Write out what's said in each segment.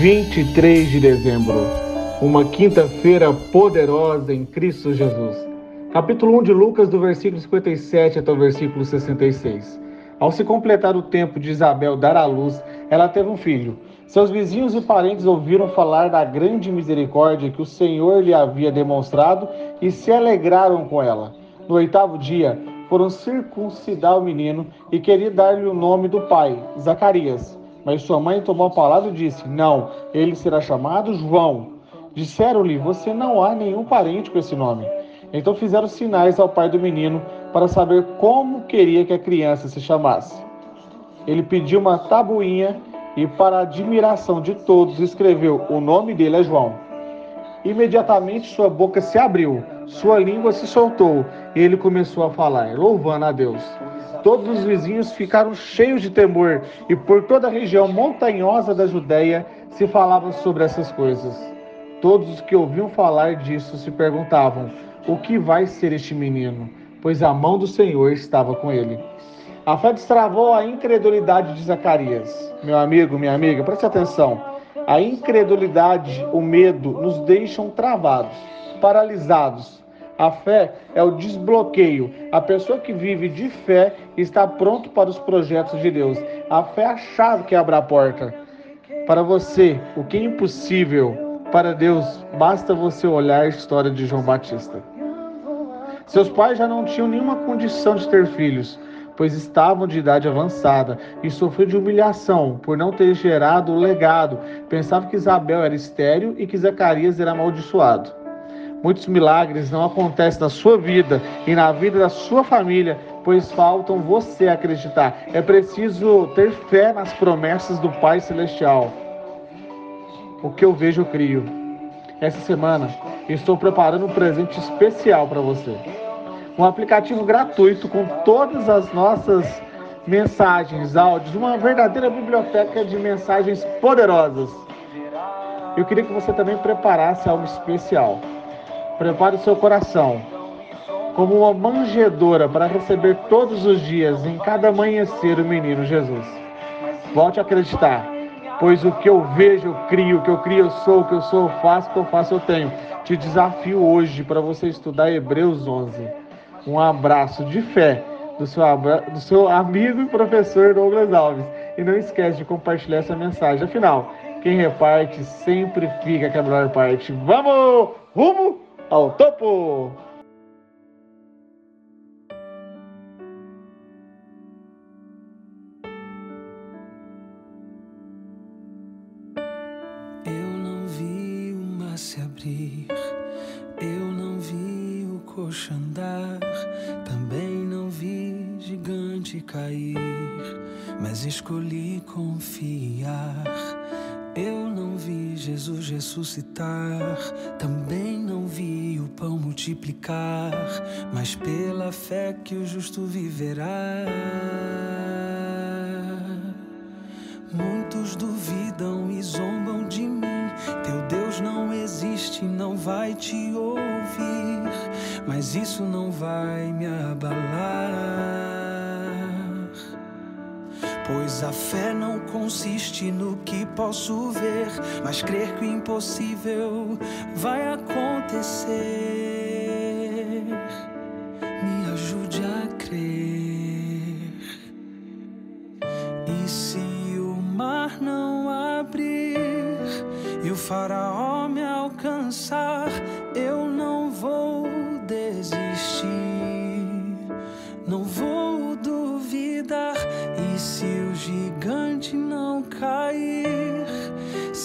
Vinte e três de dezembro, uma quinta-feira poderosa em Cristo Jesus. Capítulo 1 de Lucas, do versículo 57 até o versículo 66. Ao se completar o tempo de Isabel dar à luz, ela teve um filho. Seus vizinhos e parentes ouviram falar da grande misericórdia que o Senhor lhe havia demonstrado e se alegraram com ela. No oitavo dia, foram circuncidar o menino e queriam dar-lhe o nome do pai, Zacarias. Mas sua mãe tomou a palavra e disse: Não, ele será chamado João. Disseram-lhe: Você não há nenhum parente com esse nome. Então fizeram sinais ao pai do menino para saber como queria que a criança se chamasse. Ele pediu uma tabuinha e, para admiração de todos, escreveu: O nome dele é João. Imediatamente sua boca se abriu, sua língua se soltou e ele começou a falar, louvando a Deus. Todos os vizinhos ficaram cheios de temor e por toda a região montanhosa da Judéia se falava sobre essas coisas. Todos os que ouviam falar disso se perguntavam: o que vai ser este menino? Pois a mão do Senhor estava com ele. A fé destravou a incredulidade de Zacarias. Meu amigo, minha amiga, preste atenção. A incredulidade, o medo nos deixam travados, paralisados, a fé é o desbloqueio. A pessoa que vive de fé está pronto para os projetos de Deus. A fé é a chave que abre a porta. Para você, o que é impossível para Deus, basta você olhar a história de João Batista. Seus pais já não tinham nenhuma condição de ter filhos, pois estavam de idade avançada e sofreu de humilhação por não ter gerado o legado. Pensava que Isabel era estéril e que Zacarias era amaldiçoado. Muitos milagres não acontecem na sua vida e na vida da sua família, pois faltam você acreditar. É preciso ter fé nas promessas do Pai Celestial. O que eu vejo, eu crio. Essa semana estou preparando um presente especial para você. Um aplicativo gratuito com todas as nossas mensagens, áudios, uma verdadeira biblioteca de mensagens poderosas. Eu queria que você também preparasse algo especial. Prepare o seu coração como uma manjedora para receber todos os dias, em cada amanhecer, o menino Jesus. Volte a acreditar, pois o que eu vejo, eu crio, o que eu crio, eu sou, o que eu sou, eu faço, o que eu faço, eu tenho. Te desafio hoje para você estudar Hebreus 11. Um abraço de fé do seu, do seu amigo e professor Douglas Alves. E não esquece de compartilhar essa mensagem. Afinal, quem reparte sempre fica com a melhor parte. Vamos! Rumo ao topo! Eu não vi o mar se abrir, eu não coxo andar, também não vi gigante cair, mas escolhi confiar. Eu não vi Jesus ressuscitar, também não vi o pão multiplicar, mas pela fé que o justo viverá. Muitos duvidam e zombam de mim. Teu Deus não existe, não vai te ouvir, mas isso não vai me abalar. Pois a fé não consiste no que posso ver, mas crer que o impossível vai acontecer. Me ajude a crer. E se o mar não abrir e o faraó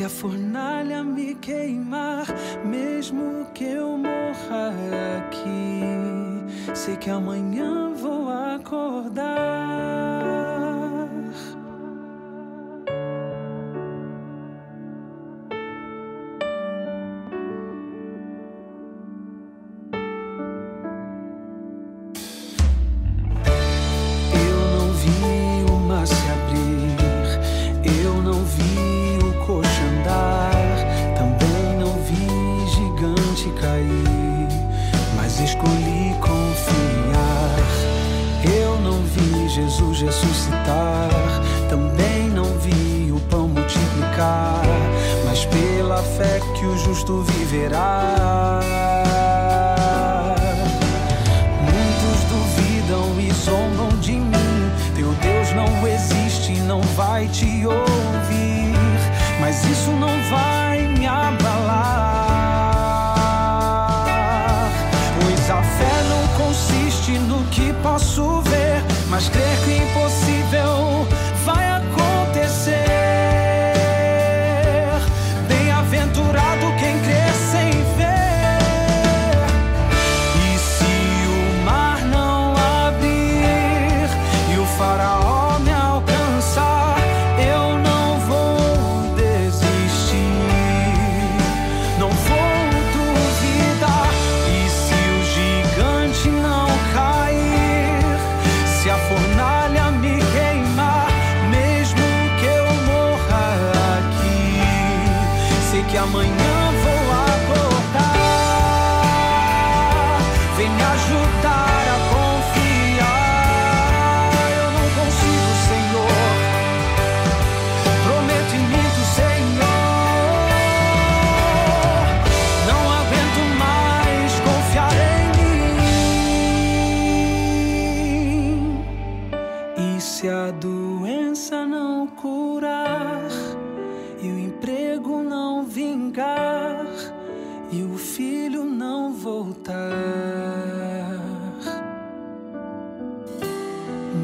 se a fornalha me queimar, mesmo que eu morra aqui, sei que amanhã justo viverá. Muitos duvidam e zombam de mim. Teu Deus não existe, não vai te ouvir. Mas isso não vai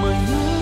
menyusahkan